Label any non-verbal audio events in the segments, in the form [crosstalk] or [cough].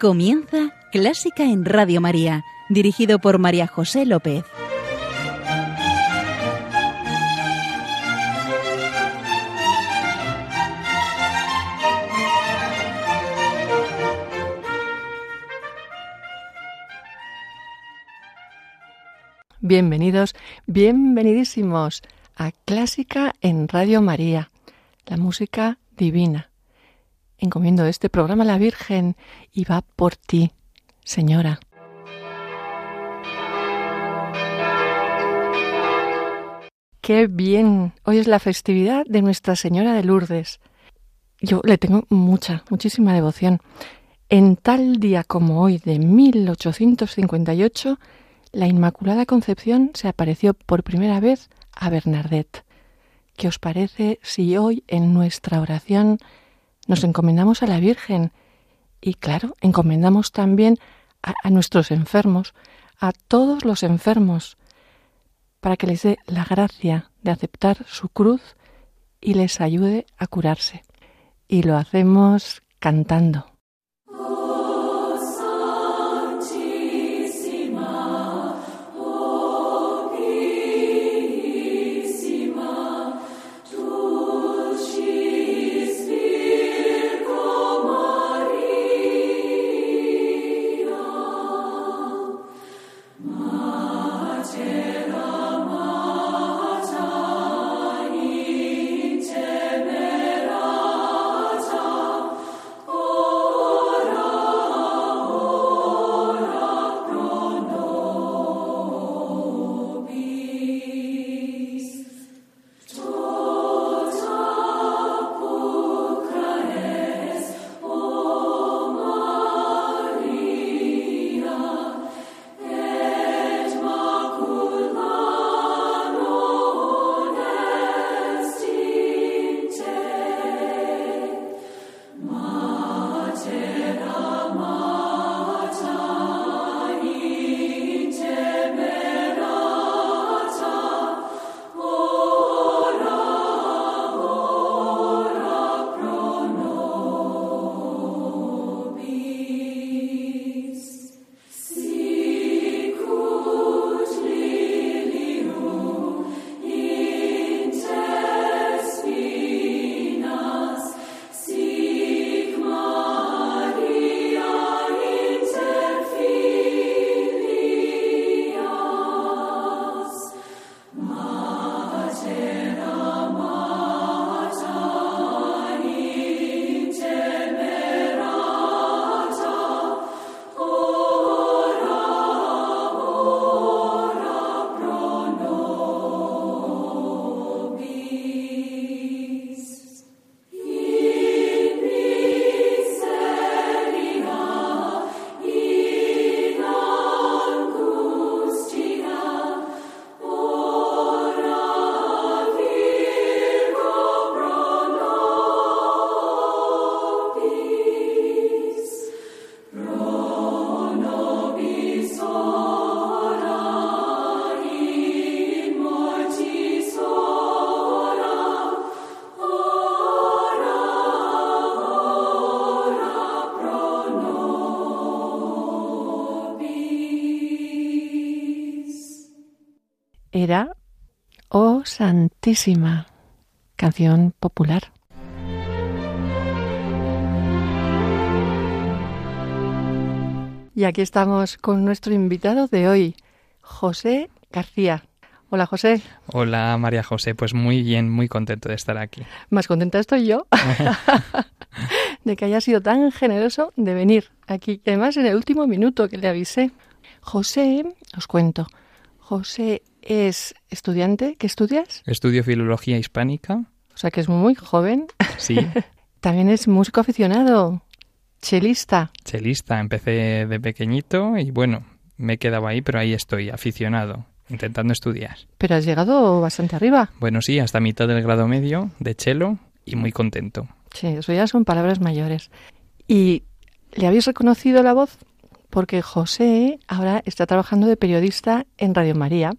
Comienza Clásica en Radio María, dirigido por María José López. Bienvenidos, bienvenidísimos a Clásica en Radio María, la música divina. Encomiendo este programa a la Virgen y va por ti, Señora. Qué bien. Hoy es la festividad de Nuestra Señora de Lourdes. Yo le tengo mucha, muchísima devoción. En tal día como hoy de 1858, la Inmaculada Concepción se apareció por primera vez a Bernadette. ¿Qué os parece si hoy en nuestra oración nos encomendamos a la Virgen y, claro, encomendamos también a, nuestros enfermos, a todos los enfermos, para que les dé la gracia de aceptar su cruz y les ayude a curarse? Y lo hacemos cantando. Santísima, canción popular. Y aquí estamos con nuestro invitado de hoy, José García. Hola José. Hola María José, pues muy bien, muy contento de estar aquí. Más contenta estoy yo [laughs] de que haya sido tan generoso de venir aquí. Además, en el último minuto que le avisé. José, os cuento, José es estudiante. ¿Qué estudias? Estudio Filología Hispánica. O sea que es muy joven. Sí. [laughs] También es músico aficionado, chelista. Chelista, empecé de pequeñito y bueno, me he quedado ahí, pero ahí estoy, aficionado, intentando estudiar. Pero has llegado bastante arriba. Bueno, sí, hasta mitad del grado medio de chelo y muy contento. Sí, eso ya son palabras mayores. ¿Y le habéis reconocido la voz? Porque José ahora está trabajando de periodista en Radio María.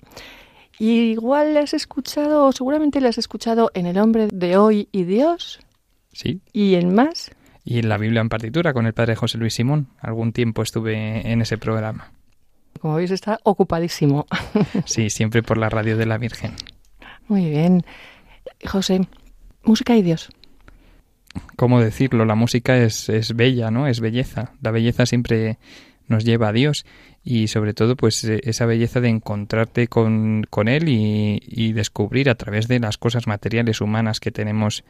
Y igual le has escuchado, o seguramente le has escuchado en El hombre de hoy y Dios. Sí. ¿Y en más? y la Biblia en partitura con el padre José Luis Simón. Algún tiempo estuve en ese programa. Como veis, está ocupadísimo. [laughs] Sí, siempre por la radio de la Virgen. Muy bien. José, música y Dios. ¿Cómo decirlo? La música es, es bella, ¿no? Es belleza. La belleza siempre nos lleva a Dios. Y sobre todo pues e, esa belleza de encontrarte con, con Él y, y, descubrir a través de las cosas materiales humanas que tenemos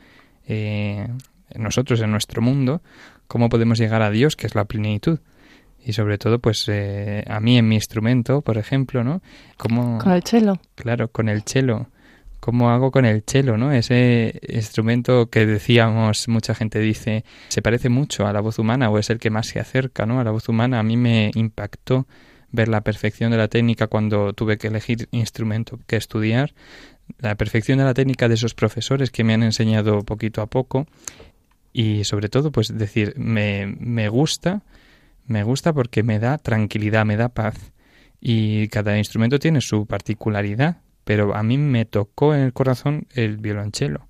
eh, nosotros en nuestro mundo cómo podemos llegar a Dios que es la plenitud. Y sobre todo pues eh, a mí en mi instrumento por ejemplo no como con el cello claro con el cello cómo hago con el cello, ¿no? Ese instrumento que decíamos, mucha gente dice, se parece mucho a la voz humana o es el que más se acerca, ¿no? A la voz humana. A mí me impactó ver la perfección de la técnica cuando tuve que elegir instrumento que estudiar, la perfección de la técnica de esos profesores que me han enseñado poquito a poco y sobre todo, pues decir, me, me gusta, me gusta porque me da tranquilidad, me da paz y cada instrumento tiene su particularidad pero a mí me tocó en el corazón el violonchelo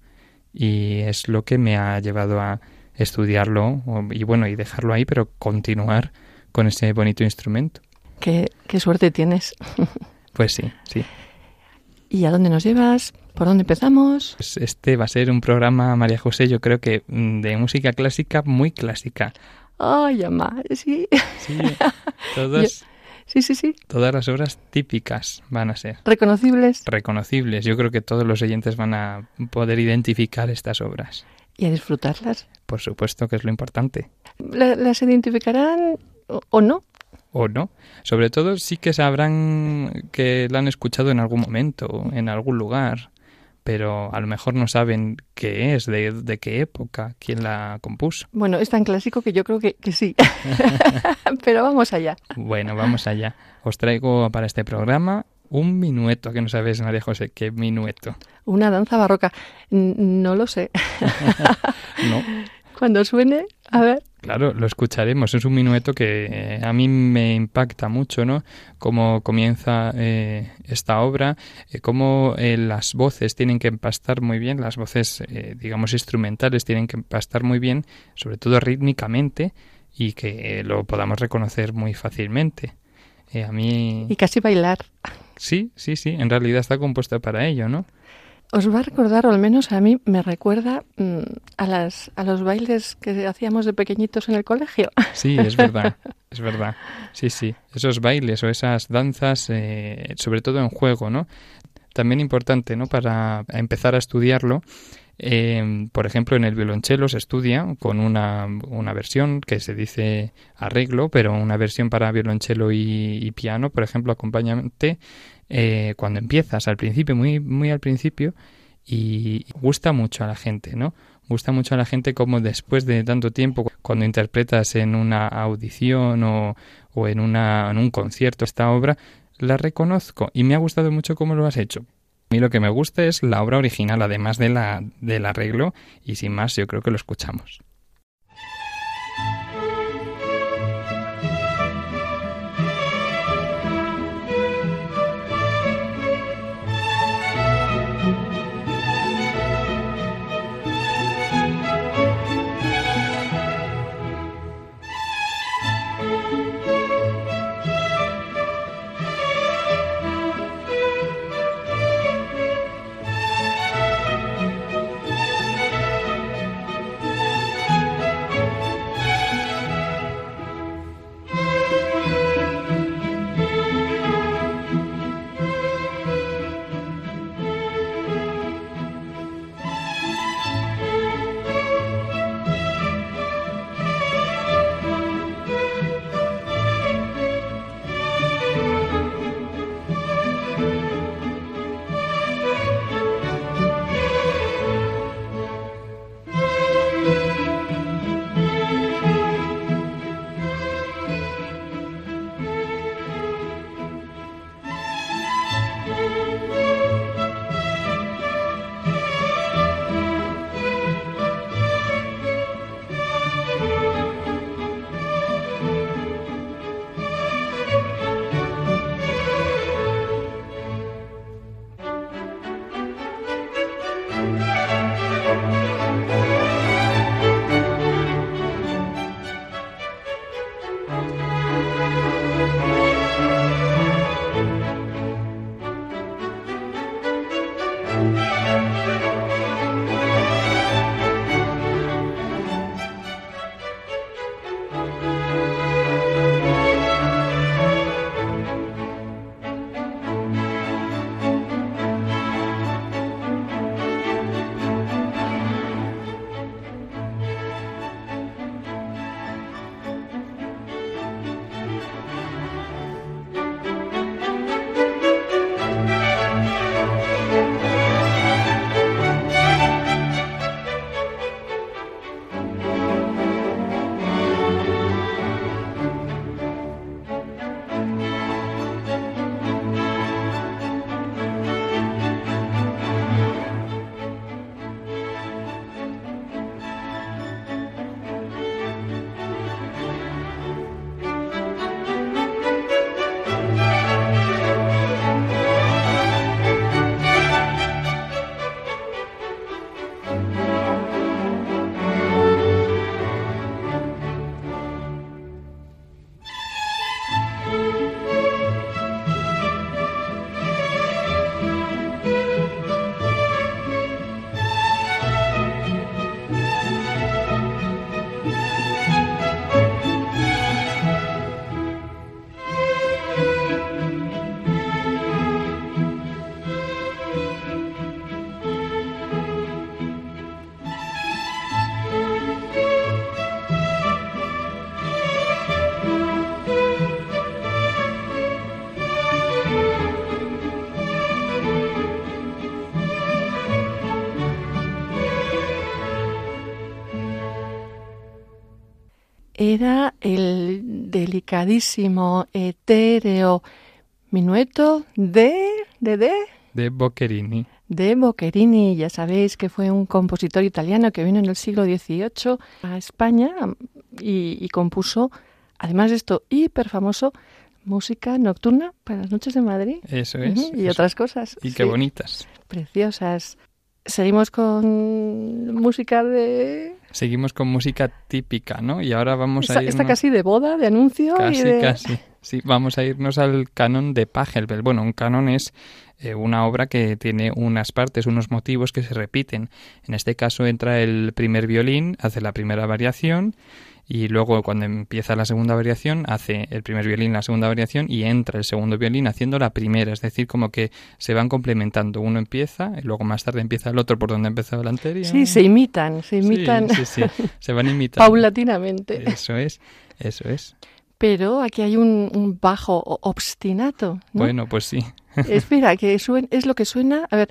y es lo que me ha llevado a estudiarlo y bueno, y dejarlo ahí, pero continuar con ese bonito instrumento. Qué, qué suerte tienes. [laughs] Pues sí, sí. ¿Y a dónde nos llevas? ¿Por dónde empezamos? Pues este va a ser un programa, María José, yo creo que mm, de música clásica, muy clásica. Ay, mamá, sí. Sí, todos, [laughs] Sí, sí, sí. Todas las obras típicas van a ser. Reconocibles. Reconocibles. Yo creo que todos los oyentes van a poder identificar estas obras. Y a disfrutarlas. Por supuesto que es lo importante. ¿Las identificarán o no? O no. Sobre todo sí que sabrán que la han escuchado en algún momento, en algún lugar pero a lo mejor no saben qué es, de, qué época, quién la compuso. Bueno, es tan clásico que yo creo que, que sí. [laughs] pero vamos allá. Bueno, vamos allá. Os traigo para este programa un minueto, que no sabes, María José, qué minueto. Una danza barroca. no lo sé. [laughs] no. Cuando suene, a ver. Claro, lo escucharemos. Es un minueto que eh, a mí me impacta mucho, ¿no? Cómo comienza eh, esta obra, eh, cómo las voces tienen que empastar muy bien, las voces, digamos, instrumentales tienen que empastar muy bien, sobre todo rítmicamente, y que lo podamos reconocer muy fácilmente. a mí... Y casi bailar. Sí, sí, sí. En realidad está compuesta para ello, ¿no? Os va a recordar, o al menos a mí me recuerda mm, a, las, a los bailes que hacíamos de pequeñitos en el colegio. Sí, es verdad, es verdad. Sí, sí, esos bailes o esas danzas, eh, sobre todo en juego, ¿no? También importante, ¿no? Para empezar a estudiarlo, eh, por ejemplo, en el violonchelo se estudia con una, una, versión que se dice arreglo, pero una versión para violonchelo y, y piano, por ejemplo, acompañante, eh, cuando empiezas al principio, muy, muy al principio, y gusta mucho a la gente, ¿no? Gusta mucho a la gente como después de tanto tiempo, cuando interpretas en una audición o, o en, una, en un concierto esta obra, la reconozco y me ha gustado mucho cómo lo has hecho. A mí lo que me gusta es la obra original, además de la, del arreglo, y sin más yo creo que lo escuchamos. Era el delicadísimo, etéreo minueto de... de... de... De Boccherini. De Boccherini, ya sabéis que fue un compositor italiano que vino en el siglo XVIII a España y, y compuso, además de esto, hiper famoso, música nocturna para las noches de Madrid. Eso es. Y eso. otras cosas. Y qué sí, bonitas. Preciosas. Seguimos con música de... Seguimos con música típica, ¿no? Y ahora vamos Esta, a irnos... esta casi de boda, de anuncio. y Casi, de... casi. Sí, vamos a irnos al canon de Pachelbel. Bueno, un canon es eh, una obra que tiene unas partes, unos motivos que se repiten. En este caso entra el primer violín, hace la primera variación y luego cuando empieza la segunda variación hace el primer violín la segunda variación y entra el segundo violín haciendo la primera, es decir, como que se van complementando. Uno empieza y luego más tarde empieza el otro por donde ha empezado el anterior. Sí, se imitan, se Sí, imitan Sí, sí, se van [laughs] imitando. paulatinamente. Eso es, eso es. Pero aquí hay un, un bajo obstinato. ¿no? Bueno, pues sí. [laughs] Espera, que suen- es lo que suena. A ver.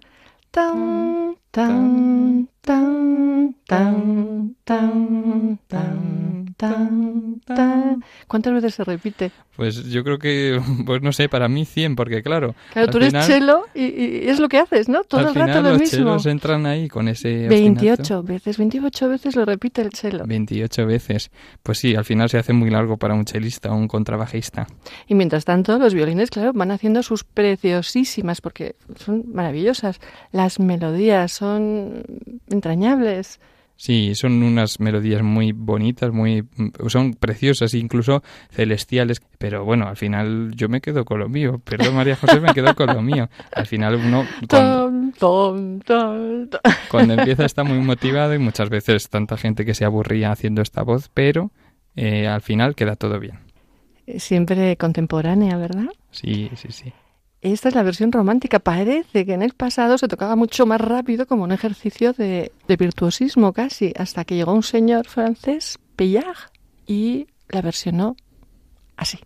Tan, tan, tan, tan, tan, tan, tan, tan. ¿Cuántas veces se repite? Pues yo creo que, [laughs] pues no sé, para mí 100, porque claro, Claro, tú eres final- chelo y, y es lo que haces, ¿no? Todo al el rato final lo los mismo. chelos entran ahí con ese 28 ostinato. veces, 28 veces lo repite el chelo. 28 veces. Pues sí, al final se hace muy largo para un chelista o un contrabajista. Y mientras tanto, los violines, claro, van haciendo sus preciosísimas, porque son maravillosas. Las melodías son entrañables. Sí, son unas melodías muy bonitas, muy son preciosas, incluso celestiales, pero bueno, al final yo me quedo con lo mío. Perdón, María José, me quedo con lo mío. Al final uno cuando, Tom, tom, tom, tom. cuando empieza está muy motivado y muchas veces tanta gente que se aburría haciendo esta voz, pero eh, al final queda todo bien. Siempre contemporánea, ¿verdad? Sí, sí, sí. Esta es la versión romántica. Parece que en el pasado se tocaba mucho más rápido como un ejercicio de, virtuosismo casi, hasta que llegó un señor francés, Pillard, y la versionó así.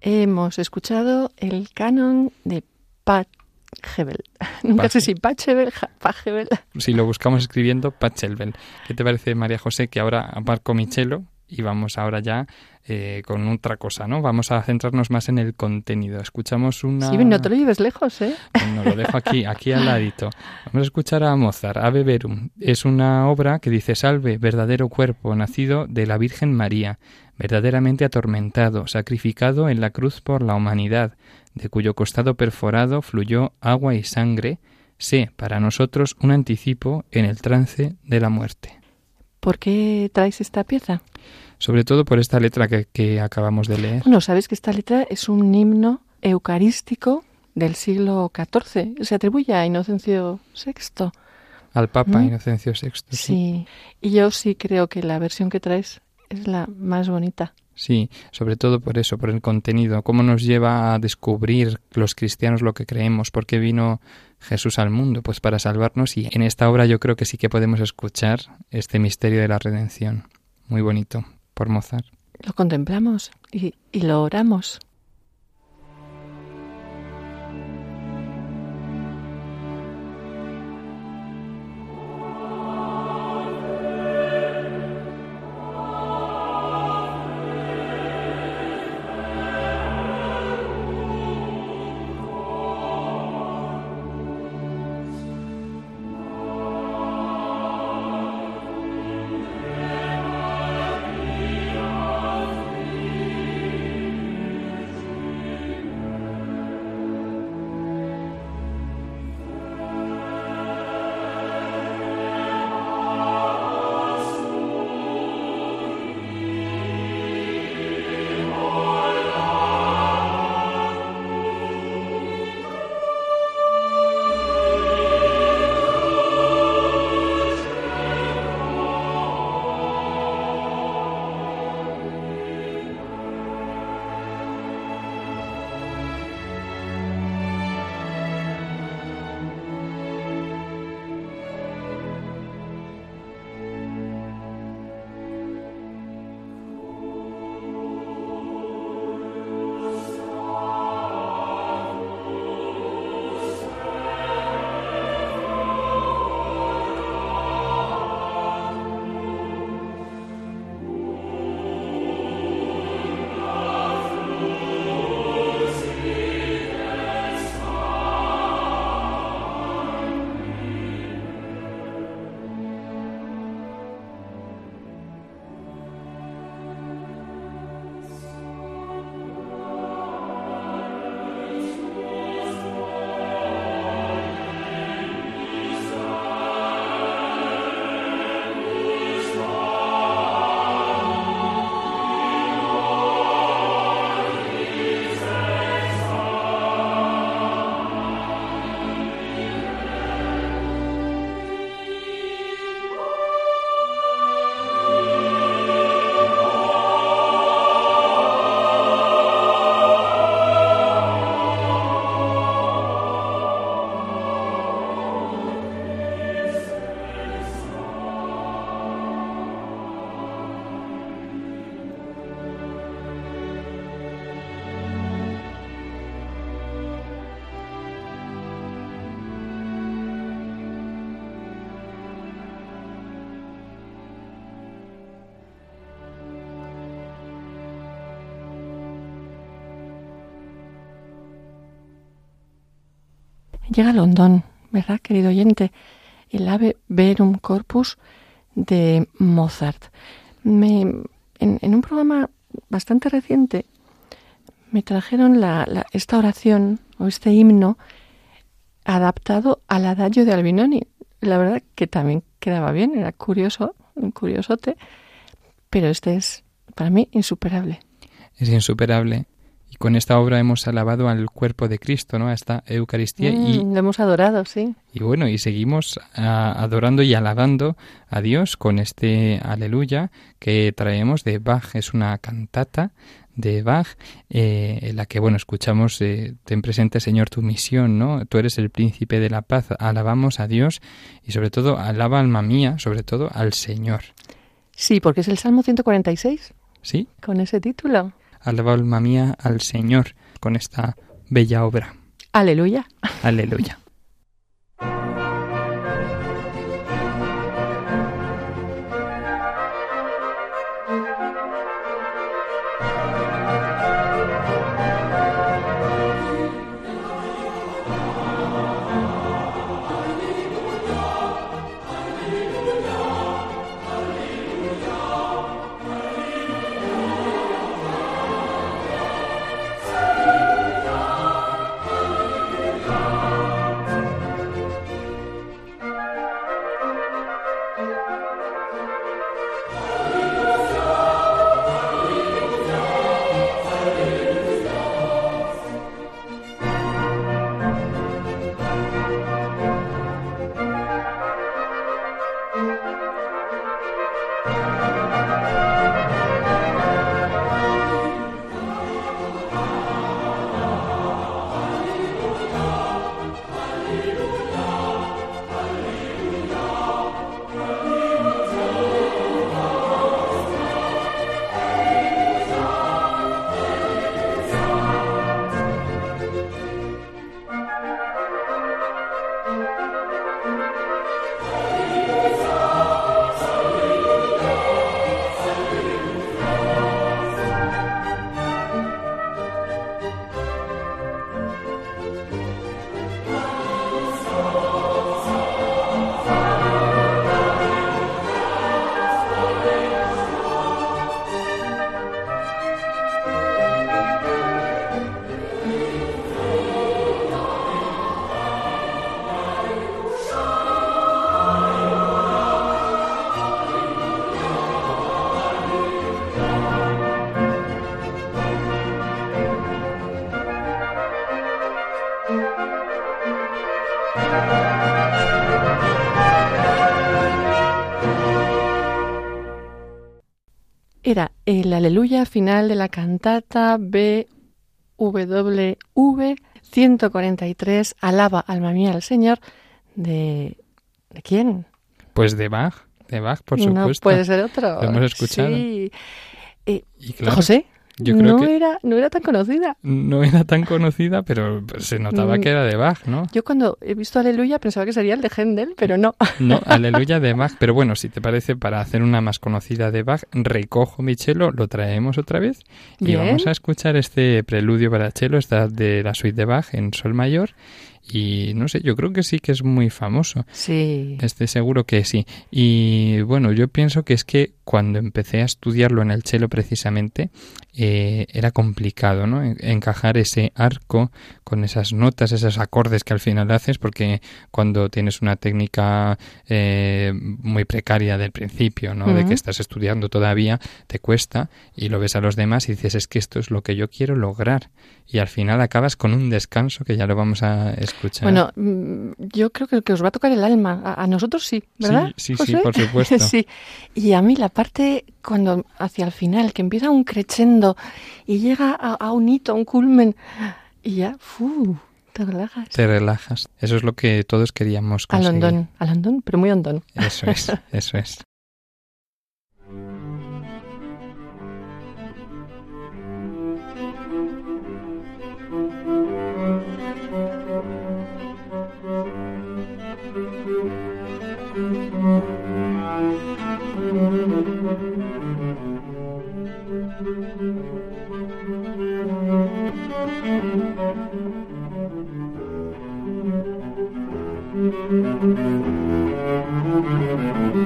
Hemos escuchado el canon de Pachelbel. [laughs] Nunca sé si Pachelbel, Pachelbel. Si lo buscamos escribiendo, Pachelbel. ¿Qué te parece, María José, que ahora aparco mi chelo y vamos ahora ya eh, con otra cosa, ¿no? Vamos a centrarnos más en el contenido. Escuchamos una... Sí, no te lo lleves lejos, ¿eh? No, lo dejo aquí, aquí al ladito. Vamos a escuchar a Mozart, Ave Verum. Es una obra que dice, salve, verdadero cuerpo, nacido de la Virgen María, verdaderamente atormentado, sacrificado en la cruz por la humanidad, de cuyo costado perforado fluyó agua y sangre, sé para nosotros un anticipo en el trance de la muerte. ¿Por qué traes esta pieza? Sobre todo por esta letra que, acabamos de leer. Bueno, sabes que esta letra es un himno eucarístico del siglo XIV. Se atribuye a Inocencio VI. Al Papa ¿Mm? Inocencio VI. Sí. Y yo sí creo que la versión que traes es la más bonita. Sí, sobre todo por eso, por el contenido, cómo nos lleva a descubrir los cristianos lo que creemos, por qué vino Jesús al mundo, pues para salvarnos y en esta obra yo creo que sí que podemos escuchar este misterio de la redención. Muy bonito, por Mozart. Lo contemplamos y, y lo oramos. Llega London, ¿verdad, querido oyente? El Ave Verum Corpus de Mozart. Me, en, un programa bastante reciente me trajeron la, esta oración o este himno adaptado al adagio de Albinoni. La verdad que también quedaba bien, era curioso, un curiosote, pero este es para mí insuperable. Es insuperable y con esta obra hemos alabado al cuerpo de Cristo, ¿no? A esta Eucaristía. y mm, lo hemos adorado, sí. Y bueno, y seguimos ah, adorando y alabando a Dios con este aleluya que traemos de Bach. Es una cantata de Bach, eh, en la que, bueno, escuchamos, eh, ten presente, Señor, tu misión, ¿no? Tú eres el príncipe de la paz. Alabamos a Dios y sobre todo, alaba alma mía, sobre todo al Señor. Sí, porque es el Salmo 146. Sí. Con ese título. Alaba alma mía al Señor con esta bella obra. Aleluya. Aleluya. El aleluya final de la cantata BWV 143, Alaba alma mía al Señor, de... ¿De quién? Pues de Bach, de Bach, por supuesto. No puede ser otro. Lo hemos escuchado. Sí. Eh, Y claro, José, yo creo no, que era, no era tan conocida. no era tan conocida, pero se notaba Mm. que era de Bach, ¿no? Yo cuando he visto Aleluya pensaba que sería el de Händel, pero no. No, [laughs] aleluya de Bach. Pero bueno, si te parece, para hacer una más conocida de Bach, recojo mi cello, lo traemos otra vez y vamos a escuchar este preludio para cello, esta de la suite de Bach en sol mayor. Y no sé, yo creo que sí que es muy famoso. Sí. Estoy seguro que sí. Y bueno, yo pienso que es que cuando empecé a estudiarlo en el cello precisamente, eh, era complicado, ¿no? En- Encajar ese arco con esas notas, esos acordes que al final haces, porque cuando tienes una técnica eh, muy precaria del principio, ¿no? De que estás estudiando todavía, te cuesta y lo ves a los demás y dices, es que esto es lo que yo quiero lograr. Y al final acabas con un descanso que ya lo vamos a Bueno, mm, yo creo que, que os va a tocar el alma. A, a nosotros sí, ¿verdad? Sí, sí, sí, por supuesto. [laughs] sí. Y a mí la parte cuando hacia el final, que empieza un crescendo y llega a, a un hito, a un culmen, y ya, ¡fu! te relajas. te relajas. Eso es lo que todos queríamos Al conseguir. hondón, al hondón, pero muy hondón. Eso es, [laughs] eso es.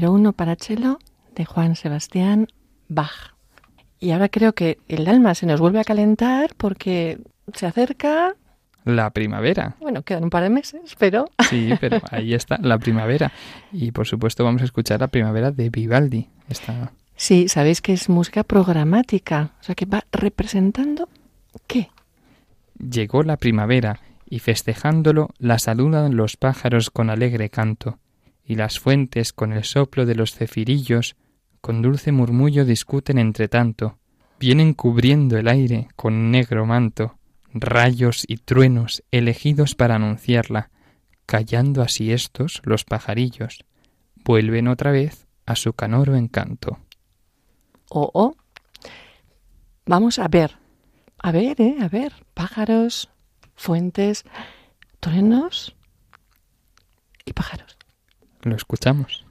número uno para cello de Juan Sebastián Bach. Y ahora creo que el alma se nos vuelve a calentar porque se acerca. La primavera. Bueno, quedan un par de meses, pero. [laughs] Sí, pero ahí está, la primavera. Y por supuesto vamos a escuchar la primavera de Vivaldi. Esta... Sí, sabéis que es música programática, o sea que va representando qué. Llegó la primavera y festejándolo la saludan los pájaros con alegre canto, y las fuentes con el soplo de los cefirillos con dulce murmullo discuten entre tanto, vienen cubriendo el aire con negro manto, rayos y truenos elegidos para anunciarla, callando así estos los pajarillos, vuelven otra vez a su canoro encanto. Oh, oh. Vamos a ver, a ver, eh, a ver, pájaros, fuentes, truenos y pájaros. Lo escuchamos.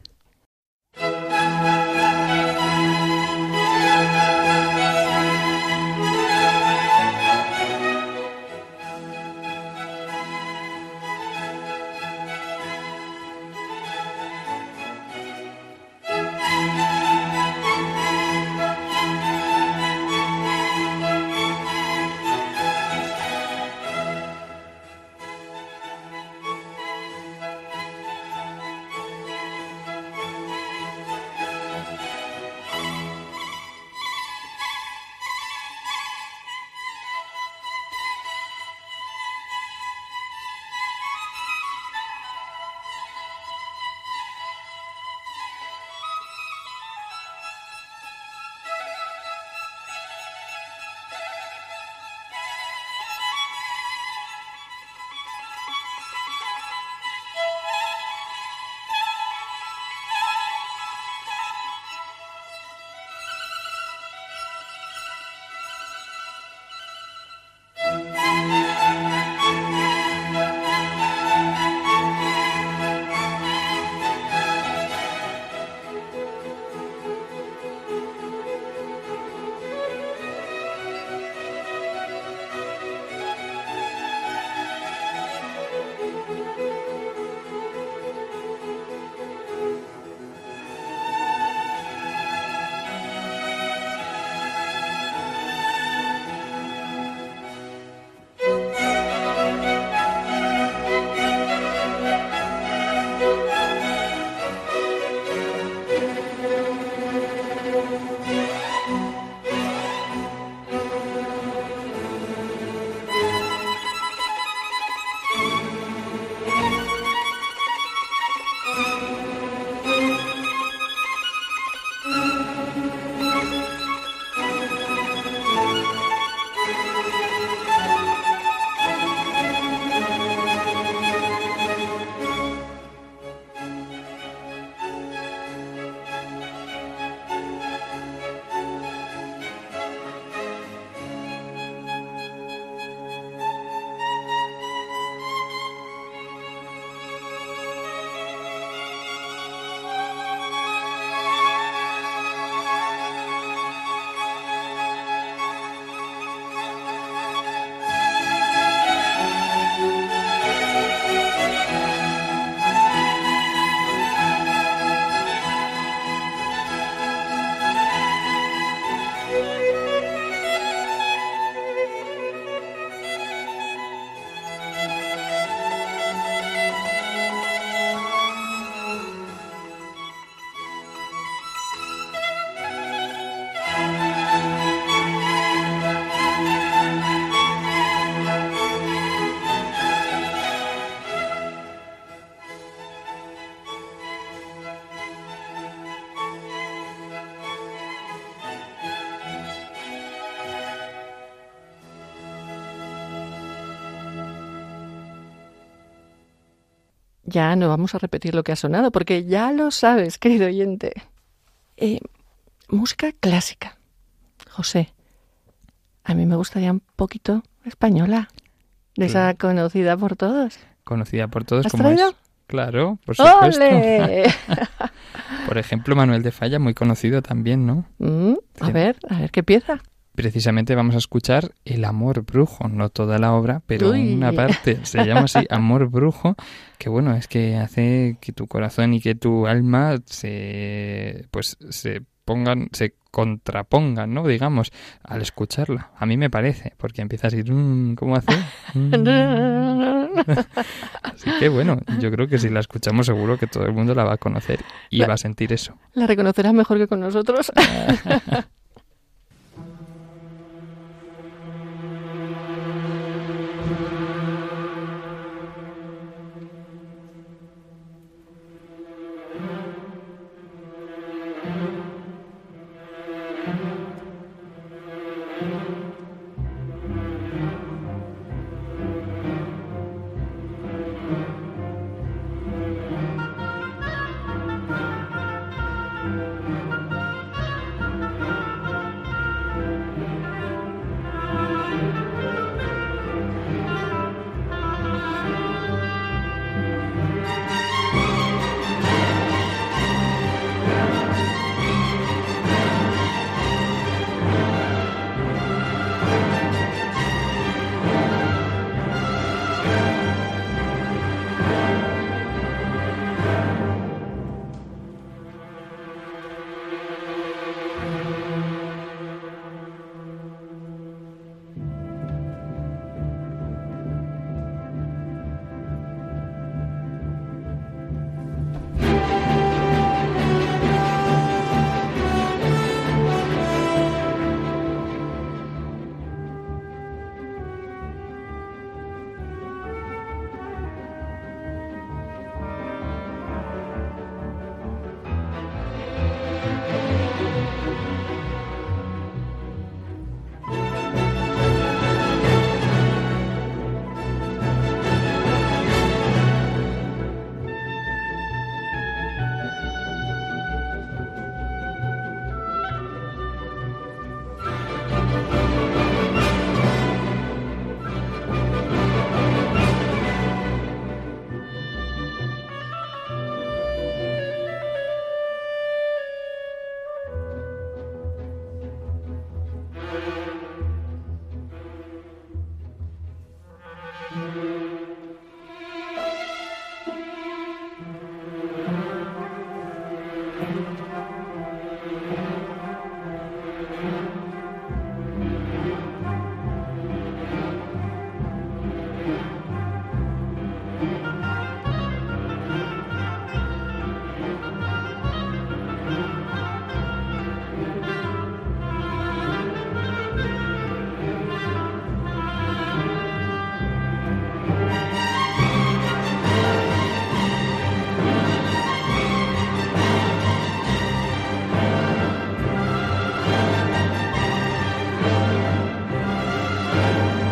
Ya no vamos a repetir lo que ha sonado, porque ya lo sabes, querido oyente. Eh, música clásica. José, a mí me gustaría un poquito española, de esa conocida por todos. Conocida por todos ¿Has como traído? es. Claro, por supuesto. ¡Ole! [laughs] Por ejemplo, Manuel de Falla, muy conocido también, ¿no? Mm, a Sí. ver, a ver qué pieza. Precisamente vamos a escuchar El amor brujo, no toda la obra, pero Uy. una parte. Se llama así [laughs] Amor brujo, que bueno, es que hace que tu corazón y que tu alma se pues se pongan, se contrapongan, ¿no? Digamos, al escucharla. A mí me parece, porque empieza así, "Mm", ¿cómo hace? [laughs] "Mm". Así que bueno, yo creo que si la escuchamos seguro que todo el mundo la va a conocer y La- va a sentir eso. La reconocerás mejor que con nosotros. [laughs] you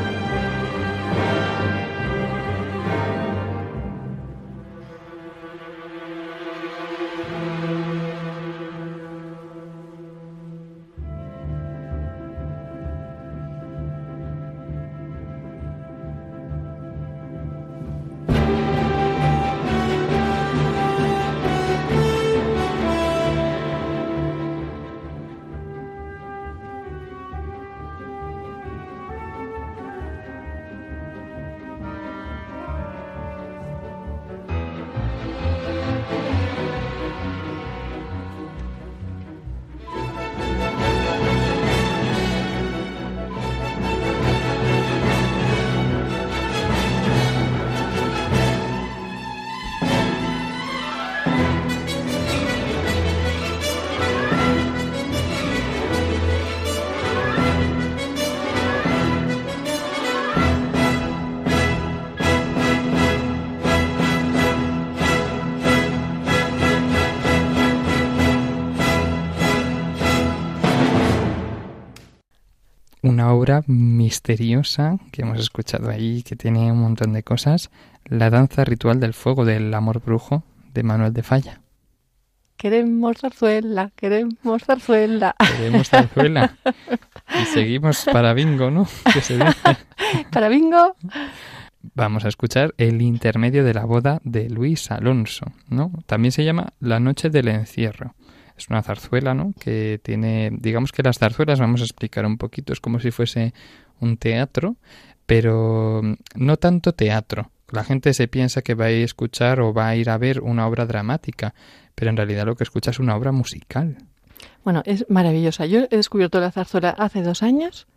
obra misteriosa que hemos escuchado ahí, que tiene un montón de cosas, la danza ritual del fuego del amor brujo de Manuel de Falla. Queremos zarzuela, queremos zarzuela. Queremos zarzuela. Y seguimos para bingo, ¿no? [laughs] Para bingo. Vamos a escuchar el intermedio de la boda de Luis Alonso, ¿no? También se llama La noche del encierro. Es una zarzuela, ¿no? Que tiene, digamos que las zarzuelas, vamos a explicar un poquito, es como si fuese un teatro, pero no tanto teatro. La gente se piensa que va a escuchar o va a ir a ver una obra dramática, pero en realidad lo que escucha es una obra musical. Bueno, es maravillosa. Yo he descubierto la zarzuela hace dos años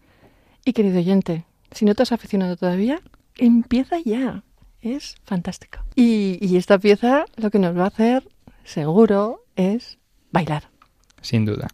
y, querido oyente, si no te has aficionado todavía, empieza ya. Es fantástico. Y, y esta pieza lo que nos va a hacer, seguro, es bailar. Sin duda.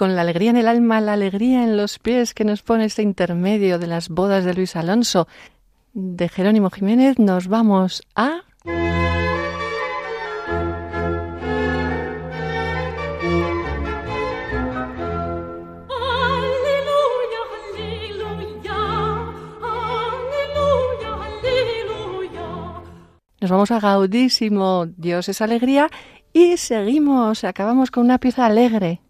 Con la alegría en el alma, la alegría en los pies que nos pone este intermedio de las bodas de Luis Alonso, de Jerónimo Jiménez, nos vamos a... Nos vamos a Gaudísimo, Dios es alegría, y seguimos, acabamos con una pieza alegre.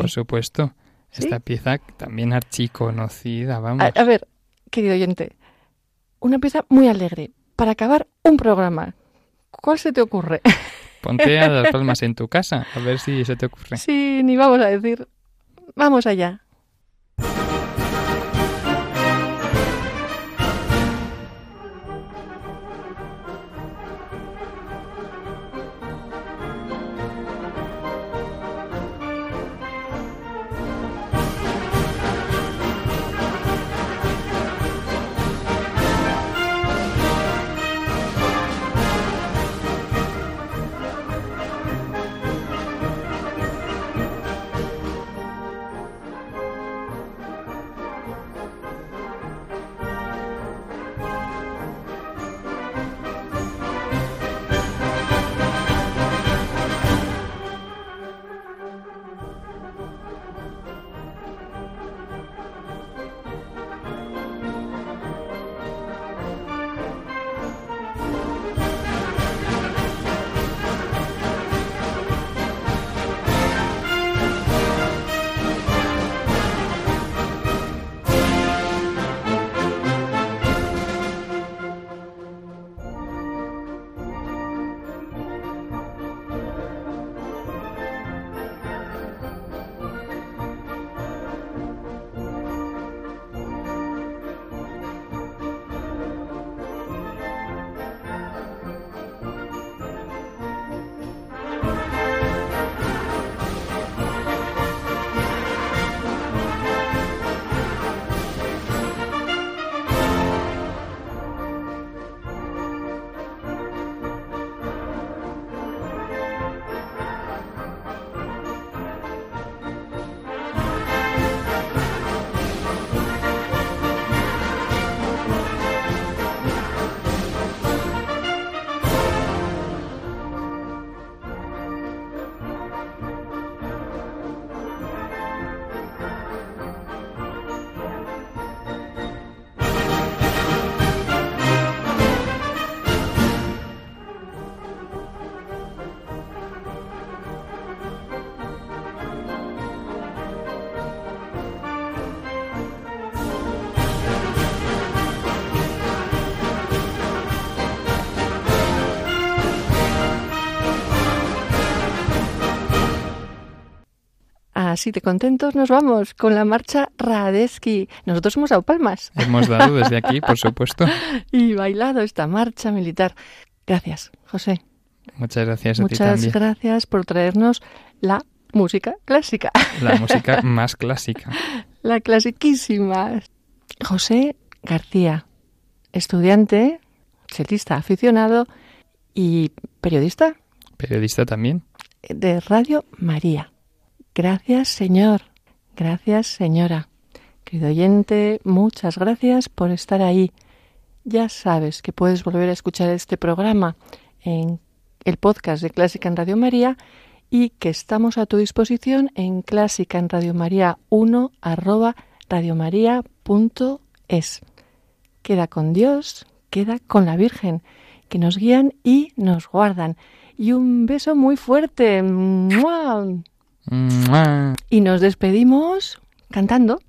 Por supuesto. Esta pieza también archiconocida, vamos. A, a, ver, querido oyente, una pieza muy alegre para acabar un programa. ¿Cuál se te ocurre? [laughs] Ponte a las palmas en tu casa, a ver si se te ocurre. Sí, ni vamos a decir. Vamos allá. Así de contentos nos vamos con la marcha Radeski. Nosotros hemos dado palmas. Hemos dado desde aquí, por supuesto. [laughs] y bailado esta marcha militar. Gracias, José. Muchas gracias a Muchas ti también. gracias por traernos la música clásica. La [laughs] música más clásica. La clasiquísima. José García, estudiante, chelista aficionado y periodista. Periodista también. De Radio María. Gracias, Señor. Gracias, señora. Querido oyente, muchas gracias por estar ahí. Ya sabes que puedes volver a escuchar este programa en el podcast de Clásica en Radio María y que estamos a tu disposición en Clásica en Radio María 1 arroba radiomaria.es. Queda con Dios, queda con la Virgen, que nos guían y nos guardan. Y un beso muy fuerte. Y nos despedimos cantando.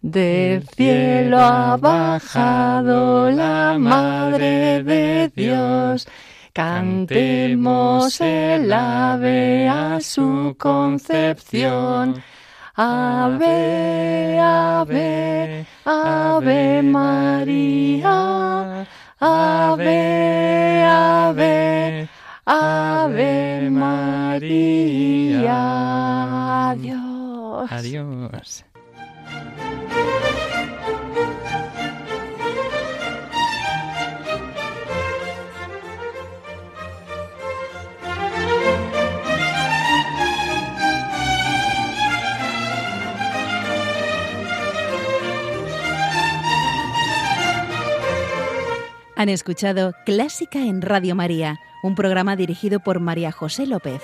Del cielo ha bajado la Madre de Dios. Cantemos el ave a su concepción. Ave, ave, ave María. Ave, ave. Ave María. Adiós. Adiós. Han escuchado Clásica en Radio María un programa dirigido por María José López.